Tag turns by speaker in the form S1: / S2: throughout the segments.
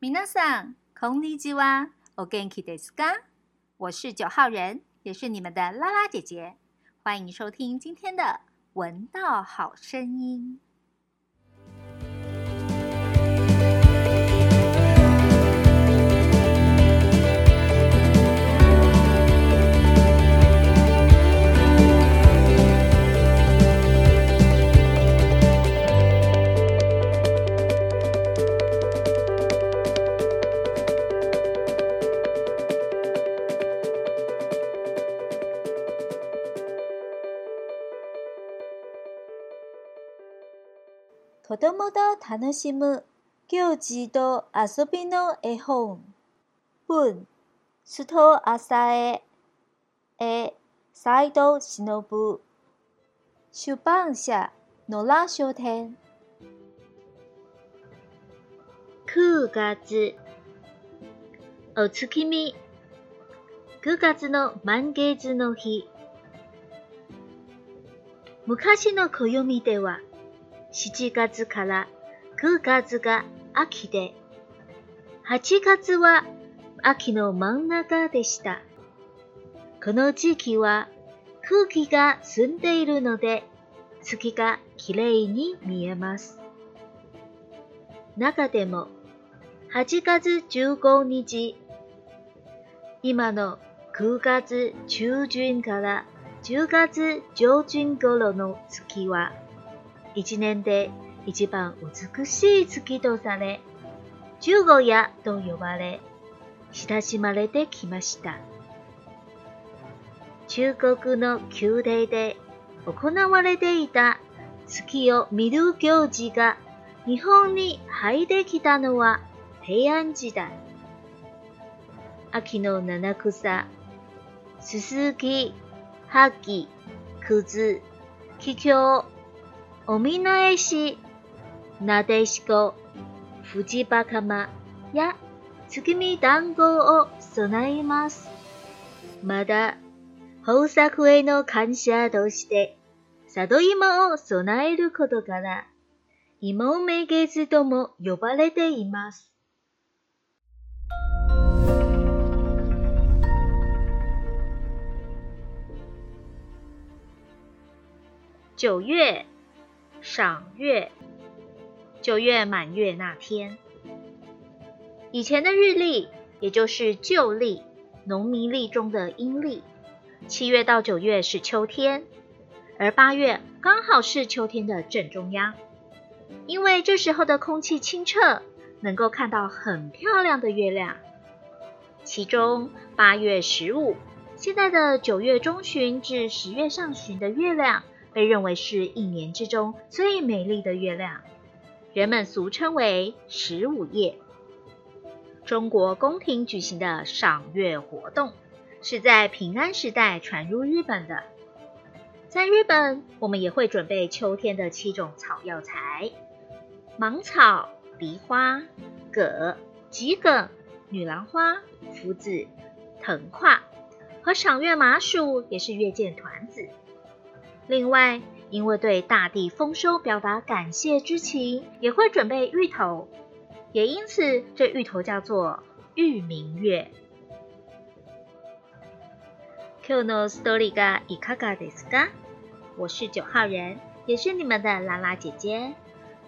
S1: 皆さん、こんにちは。お元気ですか？我是九号人，也是你们的拉拉姐姐。欢迎收听今天的《闻道好声音》。
S2: 子供と楽しむ行事と遊びの絵本。文、須藤浅江。絵、斎藤忍。出版社、野良書店。
S3: 9月お月見9月の満月の日昔の暦では7月から9月が秋で、8月は秋の真ん中でした。この時期は空気が澄んでいるので月がきれいに見えます。中でも8月15日、今の9月中旬から10月上旬頃の月は一年で一番美しい月とされ、十五夜と呼ばれ、親しまれてきました。中国の宮廷で行われていた月を見る行事が日本に入ってきたのは平安時代。秋の七草、すすき、はき、くず、ききょう、おみなえし、なでしこ、ふじばかまや月見団子を備えます。まだ、豊作への感謝として、里芋を備えることから、芋め月とも呼ばれています。九月赏月，九月满月那天，以前的日历，也就是旧历，农民历中的阴历，七月到九月是秋天，而八月刚好是秋天的正中央，因为这时候的空气清澈，能够看到很漂亮的月亮。其中八月十五，现在的九月中旬至十月上旬的月亮。被认为是一年之中最美丽的月亮，人们俗称为十五夜。中国宫廷举行的赏月活动，是在平安时代传入日本的。在日本，我们也会准备秋天的七种草药材：芒草、梨花、葛、桔梗、女郎花、栴子、藤跨，和赏月麻薯也是月见团子。另外，因为对大地丰收表达感谢之情，也会准备芋头，也因此这芋头叫做芋明月。今日のストーリーがいかがですか？我是九号人，也是你们的拉拉姐姐，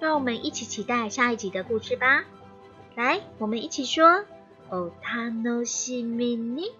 S3: 让我们一起期待下一集的故事吧。来，我们一起说：哦，楽しみに。